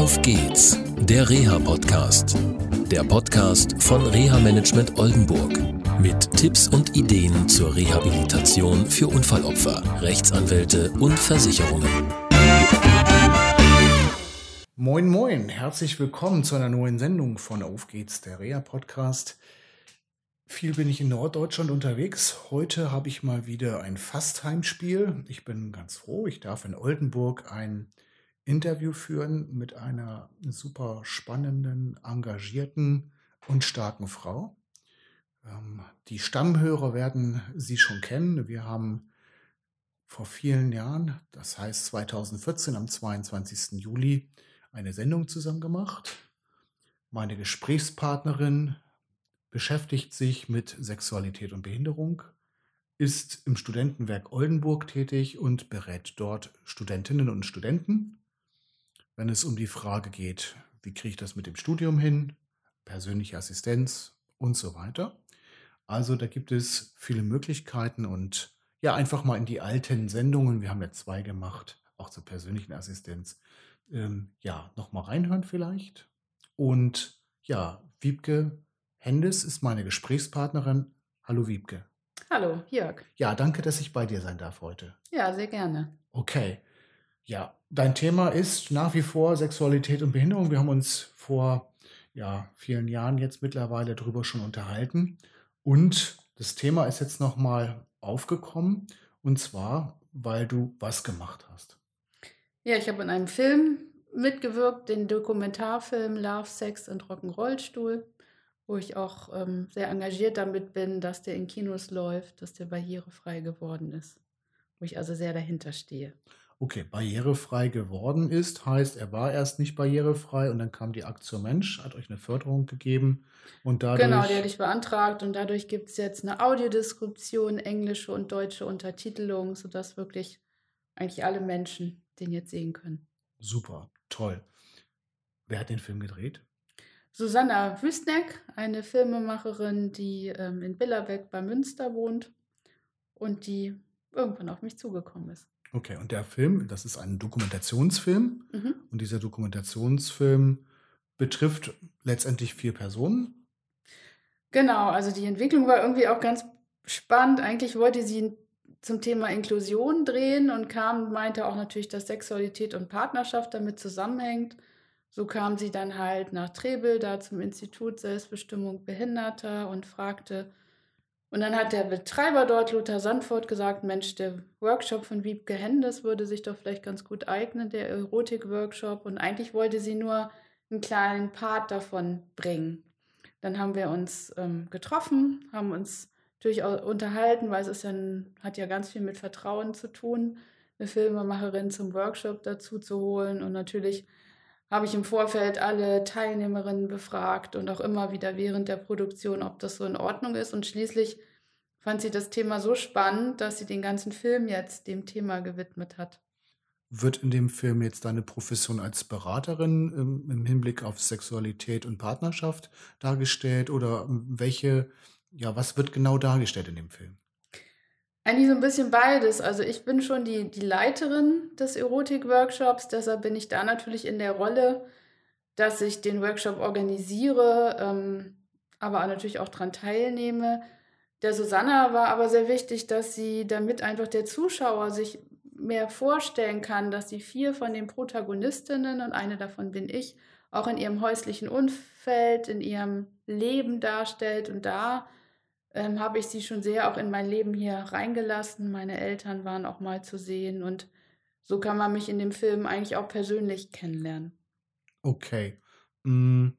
Auf geht's, der Reha-Podcast. Der Podcast von Reha-Management Oldenburg. Mit Tipps und Ideen zur Rehabilitation für Unfallopfer, Rechtsanwälte und Versicherungen. Moin, moin, herzlich willkommen zu einer neuen Sendung von Auf geht's, der Reha-Podcast. Viel bin ich in Norddeutschland unterwegs. Heute habe ich mal wieder ein Fastheimspiel. Ich bin ganz froh, ich darf in Oldenburg ein Interview führen mit einer super spannenden, engagierten und starken Frau. Ähm, die Stammhörer werden sie schon kennen. Wir haben vor vielen Jahren, das heißt 2014 am 22. Juli, eine Sendung zusammen gemacht. Meine Gesprächspartnerin beschäftigt sich mit Sexualität und Behinderung, ist im Studentenwerk Oldenburg tätig und berät dort Studentinnen und Studenten wenn es um die Frage geht, wie kriege ich das mit dem Studium hin, persönliche Assistenz und so weiter. Also da gibt es viele Möglichkeiten und ja, einfach mal in die alten Sendungen, wir haben ja zwei gemacht, auch zur persönlichen Assistenz, ähm, ja, nochmal reinhören vielleicht. Und ja, Wiebke Hendes ist meine Gesprächspartnerin. Hallo Wiebke. Hallo, Jörg. Ja, danke, dass ich bei dir sein darf heute. Ja, sehr gerne. Okay. Ja, dein Thema ist nach wie vor Sexualität und Behinderung. Wir haben uns vor ja, vielen Jahren jetzt mittlerweile darüber schon unterhalten. Und das Thema ist jetzt nochmal aufgekommen. Und zwar, weil du was gemacht hast. Ja, ich habe in einem Film mitgewirkt, den Dokumentarfilm Love, Sex und Rock'n'Rollstuhl, wo ich auch ähm, sehr engagiert damit bin, dass der in Kinos läuft, dass der barrierefrei geworden ist. Wo ich also sehr dahinter stehe okay, barrierefrei geworden ist, heißt, er war erst nicht barrierefrei und dann kam die Aktion Mensch, hat euch eine Förderung gegeben und dadurch. Genau, die hatte ich beantragt und dadurch gibt es jetzt eine Audiodeskription, englische und deutsche Untertitelung, sodass wirklich eigentlich alle Menschen den jetzt sehen können. Super, toll. Wer hat den Film gedreht? Susanna Wüstneck, eine Filmemacherin, die ähm, in Billerbeck bei Münster wohnt und die irgendwann auf mich zugekommen ist. Okay, und der Film, das ist ein Dokumentationsfilm. Mhm. Und dieser Dokumentationsfilm betrifft letztendlich vier Personen. Genau, also die Entwicklung war irgendwie auch ganz spannend. Eigentlich wollte sie zum Thema Inklusion drehen und kam, meinte auch natürlich, dass Sexualität und Partnerschaft damit zusammenhängt. So kam sie dann halt nach Trebel, da zum Institut Selbstbestimmung Behinderter und fragte, und dann hat der Betreiber dort, Lothar Sandfort, gesagt, Mensch, der Workshop von Wiebke Hendes würde sich doch vielleicht ganz gut eignen, der Erotik-Workshop. Und eigentlich wollte sie nur einen kleinen Part davon bringen. Dann haben wir uns ähm, getroffen, haben uns natürlich auch unterhalten, weil es ist ja hat ja ganz viel mit Vertrauen zu tun, eine Filmemacherin zum Workshop dazu zu holen. Und natürlich habe ich im Vorfeld alle Teilnehmerinnen befragt und auch immer wieder während der Produktion, ob das so in Ordnung ist. Und schließlich fand sie das Thema so spannend, dass sie den ganzen Film jetzt dem Thema gewidmet hat. Wird in dem Film jetzt deine Profession als Beraterin im, im Hinblick auf Sexualität und Partnerschaft dargestellt oder welche, ja, was wird genau dargestellt in dem Film? Eigentlich so ein bisschen beides. Also ich bin schon die, die Leiterin des Erotik-Workshops, deshalb bin ich da natürlich in der Rolle, dass ich den Workshop organisiere, ähm, aber natürlich auch daran teilnehme. Der Susanna war aber sehr wichtig, dass sie, damit einfach der Zuschauer sich mehr vorstellen kann, dass die vier von den Protagonistinnen und eine davon bin ich, auch in ihrem häuslichen Umfeld, in ihrem Leben darstellt und da ähm, habe ich sie schon sehr auch in mein Leben hier reingelassen. Meine Eltern waren auch mal zu sehen und so kann man mich in dem Film eigentlich auch persönlich kennenlernen. Okay. Hm.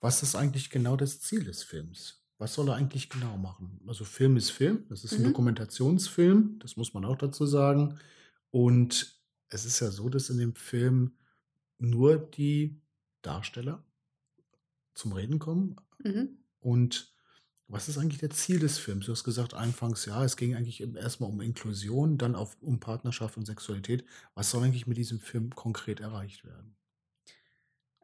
Was ist eigentlich genau das Ziel des Films? Was soll er eigentlich genau machen? Also Film ist Film, das ist ein mhm. Dokumentationsfilm, das muss man auch dazu sagen. Und es ist ja so, dass in dem Film nur die Darsteller zum Reden kommen. Mhm. Und was ist eigentlich der Ziel des Films? Du hast gesagt anfangs, ja, es ging eigentlich erstmal um Inklusion, dann auf, um Partnerschaft und Sexualität. Was soll eigentlich mit diesem Film konkret erreicht werden?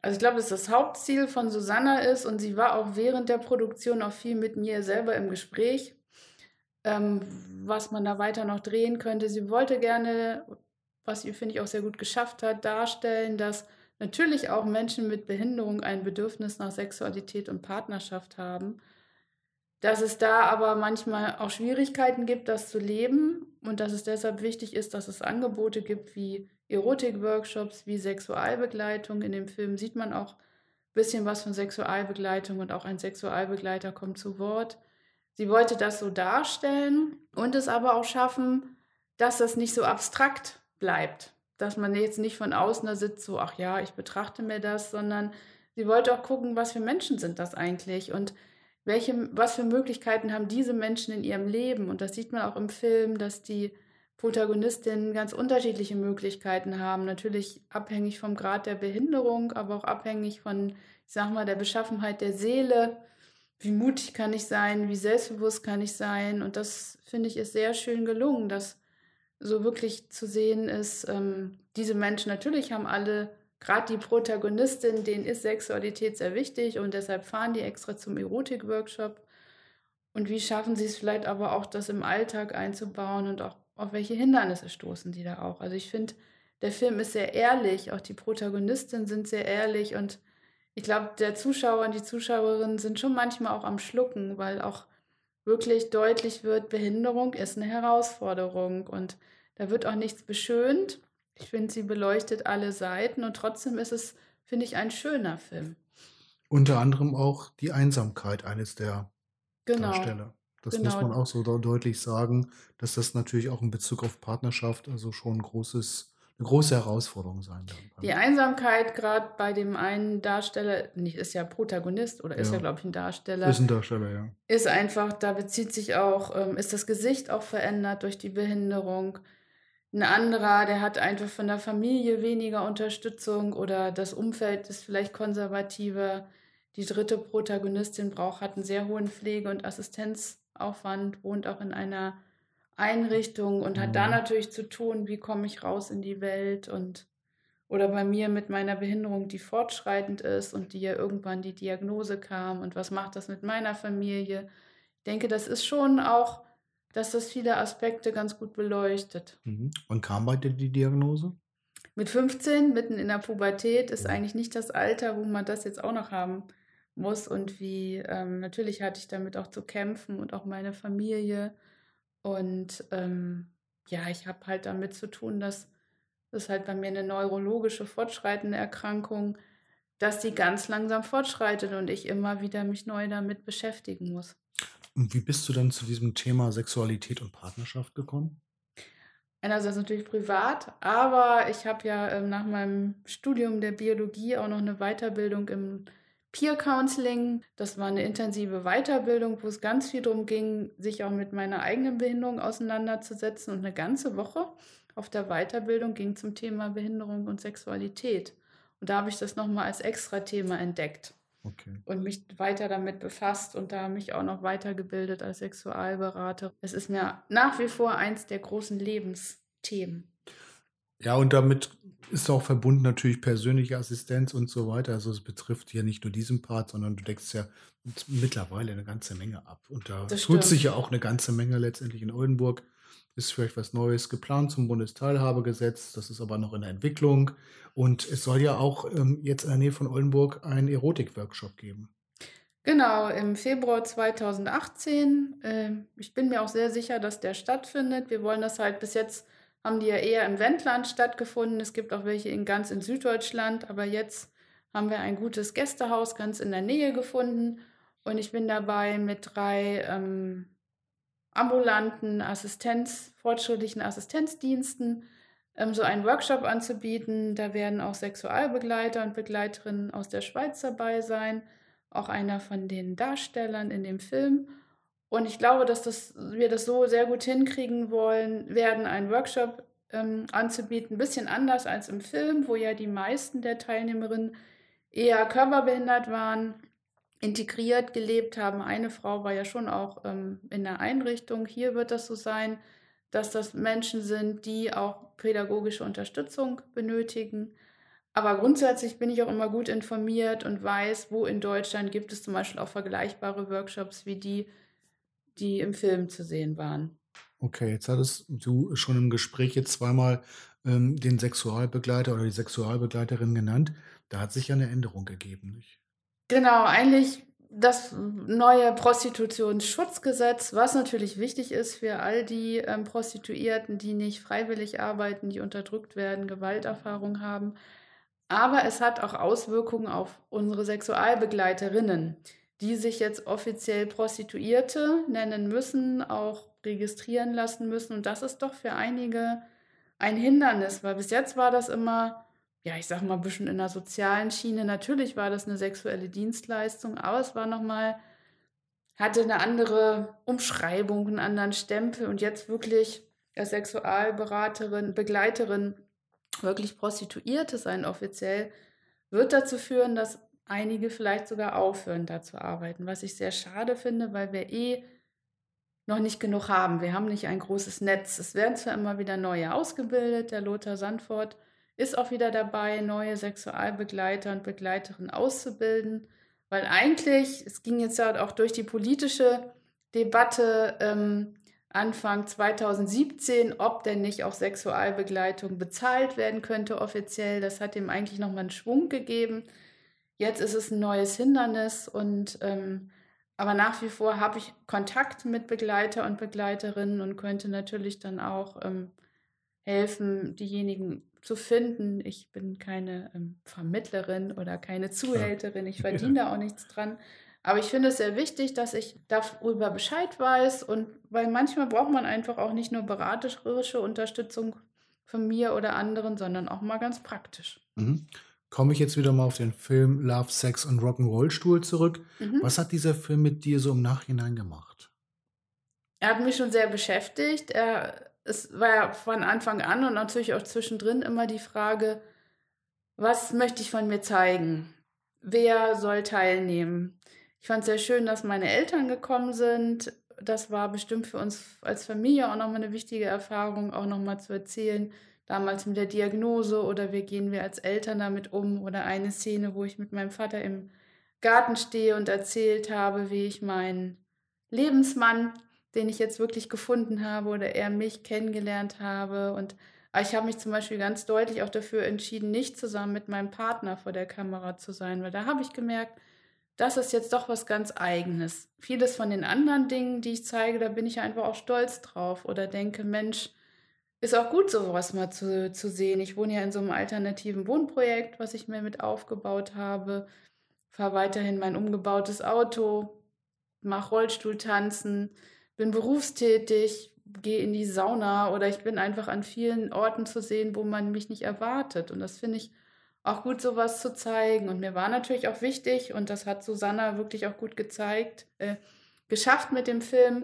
Also ich glaube, dass das Hauptziel von Susanna ist und sie war auch während der Produktion auch viel mit mir selber im Gespräch, ähm, was man da weiter noch drehen könnte. Sie wollte gerne, was sie, finde ich, auch sehr gut geschafft hat, darstellen, dass natürlich auch Menschen mit Behinderung ein Bedürfnis nach Sexualität und Partnerschaft haben. Dass es da aber manchmal auch Schwierigkeiten gibt, das zu leben und dass es deshalb wichtig ist, dass es Angebote gibt wie Erotik-Workshops, wie Sexualbegleitung. In dem Film sieht man auch ein bisschen was von Sexualbegleitung und auch ein Sexualbegleiter kommt zu Wort. Sie wollte das so darstellen und es aber auch schaffen, dass das nicht so abstrakt bleibt. Dass man jetzt nicht von außen da sitzt, so, ach ja, ich betrachte mir das, sondern sie wollte auch gucken, was für Menschen sind das eigentlich und welche, was für Möglichkeiten haben diese Menschen in ihrem Leben. Und das sieht man auch im Film, dass die Protagonistinnen ganz unterschiedliche Möglichkeiten haben. Natürlich abhängig vom Grad der Behinderung, aber auch abhängig von, ich sag mal, der Beschaffenheit der Seele wie mutig kann ich sein, wie selbstbewusst kann ich sein. Und das finde ich ist sehr schön gelungen, dass so wirklich zu sehen ist, ähm, diese Menschen natürlich haben alle, gerade die Protagonistin, denen ist Sexualität sehr wichtig und deshalb fahren die extra zum Erotik-Workshop. Und wie schaffen sie es vielleicht aber auch, das im Alltag einzubauen und auch auf welche Hindernisse stoßen die da auch? Also ich finde, der Film ist sehr ehrlich, auch die Protagonistinnen sind sehr ehrlich und ich glaube, der Zuschauer und die Zuschauerinnen sind schon manchmal auch am Schlucken, weil auch wirklich deutlich wird, Behinderung ist eine Herausforderung und da wird auch nichts beschönt. Ich finde, sie beleuchtet alle Seiten und trotzdem ist es, finde ich, ein schöner Film. Unter anderem auch die Einsamkeit eines der genau. Darsteller. Das genau. muss man auch so deutlich sagen, dass das natürlich auch in Bezug auf Partnerschaft also schon ein großes eine große Herausforderung sein kann. Die Einsamkeit gerade bei dem einen Darsteller, nicht ist ja Protagonist oder ist ja, ja glaube ich ein Darsteller. Ist ein Darsteller, ja. Ist einfach, da bezieht sich auch, ähm, ist das Gesicht auch verändert durch die Behinderung. Ein anderer, der hat einfach von der Familie weniger Unterstützung oder das Umfeld ist vielleicht konservativer. Die dritte Protagonistin braucht, hat einen sehr hohen Pflege- und Assistenzaufwand, wohnt auch in einer Einrichtung und hat da mhm. natürlich zu tun, wie komme ich raus in die Welt und oder bei mir mit meiner Behinderung, die fortschreitend ist und die ja irgendwann die Diagnose kam und was macht das mit meiner Familie. Ich denke, das ist schon auch, dass das viele Aspekte ganz gut beleuchtet. Mhm. Wann kam bei dir die Diagnose? Mit 15, mitten in der Pubertät, ist eigentlich nicht das Alter, wo man das jetzt auch noch haben muss. Und wie, ähm, natürlich hatte ich damit auch zu kämpfen und auch meine Familie. Und ähm, ja, ich habe halt damit zu tun, dass das halt bei mir eine neurologische fortschreitende Erkrankung, dass die ganz langsam fortschreitet und ich immer wieder mich neu damit beschäftigen muss. Und wie bist du dann zu diesem Thema Sexualität und Partnerschaft gekommen? Einerseits natürlich privat, aber ich habe ja ähm, nach meinem Studium der Biologie auch noch eine Weiterbildung im Peer Counseling. Das war eine intensive Weiterbildung, wo es ganz viel darum ging, sich auch mit meiner eigenen Behinderung auseinanderzusetzen. Und eine ganze Woche auf der Weiterbildung ging zum Thema Behinderung und Sexualität. Und da habe ich das nochmal als extra Thema entdeckt. Okay. Und mich weiter damit befasst und da mich auch noch weitergebildet als Sexualberater. Es ist mir nach wie vor eins der großen Lebensthemen. Ja, und damit ist auch verbunden natürlich persönliche Assistenz und so weiter. Also es betrifft ja nicht nur diesen Part, sondern du deckst ja mittlerweile eine ganze Menge ab. Und da das tut stimmt. sich ja auch eine ganze Menge letztendlich in Oldenburg. Ist vielleicht was Neues geplant zum Bundesteilhabegesetz. Das ist aber noch in der Entwicklung. Und es soll ja auch ähm, jetzt in der Nähe von Oldenburg einen Erotik-Workshop geben. Genau, im Februar 2018. Äh, ich bin mir auch sehr sicher, dass der stattfindet. Wir wollen das halt bis jetzt haben die ja eher im Wendland stattgefunden. Es gibt auch welche in ganz in Süddeutschland, aber jetzt haben wir ein gutes Gästehaus ganz in der Nähe gefunden und ich bin dabei mit drei ähm, ambulanten Assistenz, fortschrittlichen Assistenzdiensten ähm, so einen Workshop anzubieten. Da werden auch Sexualbegleiter und Begleiterinnen aus der Schweiz dabei sein, auch einer von den Darstellern in dem Film. Und ich glaube, dass das, wir das so sehr gut hinkriegen wollen, werden einen Workshop ähm, anzubieten, ein bisschen anders als im Film, wo ja die meisten der Teilnehmerinnen eher körperbehindert waren, integriert gelebt haben. Eine Frau war ja schon auch ähm, in der Einrichtung. Hier wird das so sein, dass das Menschen sind, die auch pädagogische Unterstützung benötigen. Aber grundsätzlich bin ich auch immer gut informiert und weiß, wo in Deutschland gibt es zum Beispiel auch vergleichbare Workshops wie die, die im Film zu sehen waren. Okay, jetzt hattest du schon im Gespräch jetzt zweimal ähm, den Sexualbegleiter oder die Sexualbegleiterin genannt. Da hat sich ja eine Änderung gegeben, nicht? Genau, eigentlich das neue Prostitutionsschutzgesetz, was natürlich wichtig ist für all die ähm, Prostituierten, die nicht freiwillig arbeiten, die unterdrückt werden, Gewalterfahrung haben. Aber es hat auch Auswirkungen auf unsere Sexualbegleiterinnen, die sich jetzt offiziell Prostituierte nennen müssen, auch registrieren lassen müssen. Und das ist doch für einige ein Hindernis, weil bis jetzt war das immer, ja, ich sag mal, ein bisschen in der sozialen Schiene. Natürlich war das eine sexuelle Dienstleistung, aber es war nochmal, hatte eine andere Umschreibung, einen anderen Stempel und jetzt wirklich als Sexualberaterin, Begleiterin wirklich Prostituierte sein offiziell, wird dazu führen, dass einige vielleicht sogar aufhören, da zu arbeiten, was ich sehr schade finde, weil wir eh noch nicht genug haben. Wir haben nicht ein großes Netz. Es werden zwar immer wieder neue ausgebildet. Der Lothar Sandfort ist auch wieder dabei, neue Sexualbegleiter und Begleiterinnen auszubilden, weil eigentlich, es ging jetzt ja auch durch die politische Debatte ähm, Anfang 2017, ob denn nicht auch Sexualbegleitung bezahlt werden könnte offiziell. Das hat ihm eigentlich nochmal einen Schwung gegeben. Jetzt ist es ein neues Hindernis und ähm, aber nach wie vor habe ich Kontakt mit Begleiter und Begleiterinnen und könnte natürlich dann auch ähm, helfen, diejenigen zu finden. Ich bin keine ähm, Vermittlerin oder keine Zuhälterin. Ich verdiene ja. da auch nichts dran. Aber ich finde es sehr wichtig, dass ich darüber Bescheid weiß und weil manchmal braucht man einfach auch nicht nur beraterische Unterstützung von mir oder anderen, sondern auch mal ganz praktisch. Mhm komme ich jetzt wieder mal auf den Film Love, Sex und Rock'n'Roll Stuhl zurück. Mhm. Was hat dieser Film mit dir so im Nachhinein gemacht? Er hat mich schon sehr beschäftigt. Er, es war ja von Anfang an und natürlich auch zwischendrin immer die Frage, was möchte ich von mir zeigen? Wer soll teilnehmen? Ich fand es sehr schön, dass meine Eltern gekommen sind. Das war bestimmt für uns als Familie auch nochmal eine wichtige Erfahrung, auch nochmal zu erzählen, damals mit der Diagnose oder wie gehen wir als Eltern damit um oder eine Szene, wo ich mit meinem Vater im Garten stehe und erzählt habe, wie ich meinen Lebensmann, den ich jetzt wirklich gefunden habe oder er mich kennengelernt habe und ich habe mich zum Beispiel ganz deutlich auch dafür entschieden, nicht zusammen mit meinem Partner vor der Kamera zu sein, weil da habe ich gemerkt, das ist jetzt doch was ganz Eigenes. Vieles von den anderen Dingen, die ich zeige, da bin ich einfach auch stolz drauf oder denke, Mensch, ist auch gut, sowas mal zu, zu sehen. Ich wohne ja in so einem alternativen Wohnprojekt, was ich mir mit aufgebaut habe. Fahre weiterhin mein umgebautes Auto, mache Rollstuhltanzen, bin berufstätig, gehe in die Sauna oder ich bin einfach an vielen Orten zu sehen, wo man mich nicht erwartet. Und das finde ich auch gut, sowas zu zeigen. Und mir war natürlich auch wichtig, und das hat Susanna wirklich auch gut gezeigt, äh, geschafft mit dem Film,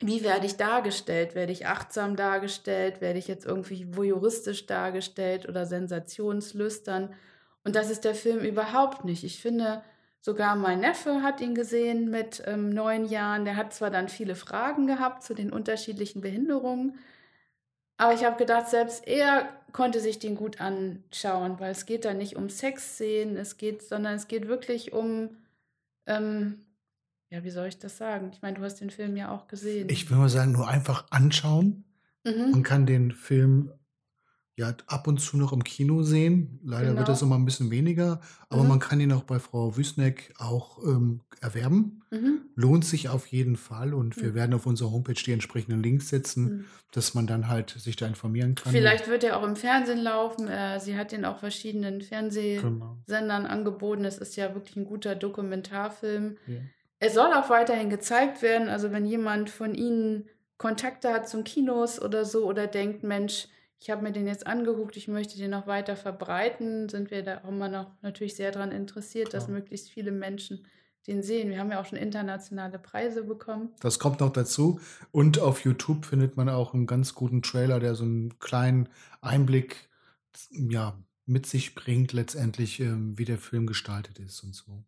wie werde ich dargestellt? Werde ich achtsam dargestellt? Werde ich jetzt irgendwie voyeuristisch dargestellt oder sensationslüstern? Und das ist der Film überhaupt nicht. Ich finde, sogar mein Neffe hat ihn gesehen mit ähm, neun Jahren. Der hat zwar dann viele Fragen gehabt zu den unterschiedlichen Behinderungen, aber ich habe gedacht, selbst er konnte sich den gut anschauen, weil es geht da nicht um Sexszenen, es geht, sondern es geht wirklich um ähm, ja, wie soll ich das sagen? Ich meine, du hast den Film ja auch gesehen. Ich will mal sagen, nur einfach anschauen. Mhm. Man kann den Film ja ab und zu noch im Kino sehen. Leider genau. wird das immer ein bisschen weniger, aber mhm. man kann ihn auch bei Frau Wüsneck auch ähm, erwerben. Mhm. Lohnt sich auf jeden Fall und wir mhm. werden auf unserer Homepage die entsprechenden Links setzen, mhm. dass man dann halt sich da informieren kann. Vielleicht wird er auch im Fernsehen laufen. Äh, sie hat ihn auch verschiedenen Fernsehsendern genau. angeboten. Es ist ja wirklich ein guter Dokumentarfilm. Ja. Es soll auch weiterhin gezeigt werden. Also wenn jemand von Ihnen Kontakte hat zum Kinos oder so oder denkt, Mensch, ich habe mir den jetzt angeguckt, ich möchte den noch weiter verbreiten, sind wir da auch immer noch natürlich sehr daran interessiert, dass möglichst viele Menschen den sehen. Wir haben ja auch schon internationale Preise bekommen. Das kommt noch dazu. Und auf YouTube findet man auch einen ganz guten Trailer, der so einen kleinen Einblick ja, mit sich bringt, letztendlich, ähm, wie der Film gestaltet ist und so.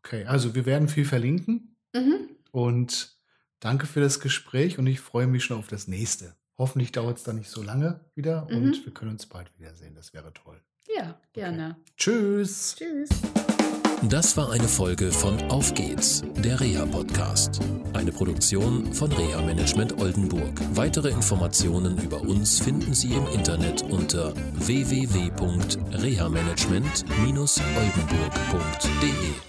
Okay, also wir werden viel verlinken. Mhm. Und danke für das Gespräch und ich freue mich schon auf das nächste. Hoffentlich dauert es dann nicht so lange wieder Mhm. und wir können uns bald wiedersehen. Das wäre toll. Ja, gerne. Tschüss. Tschüss. Das war eine Folge von Auf geht's, der Reha-Podcast. Eine Produktion von Reha Management Oldenburg. Weitere Informationen über uns finden Sie im Internet unter www.rehamanagement-oldenburg.de.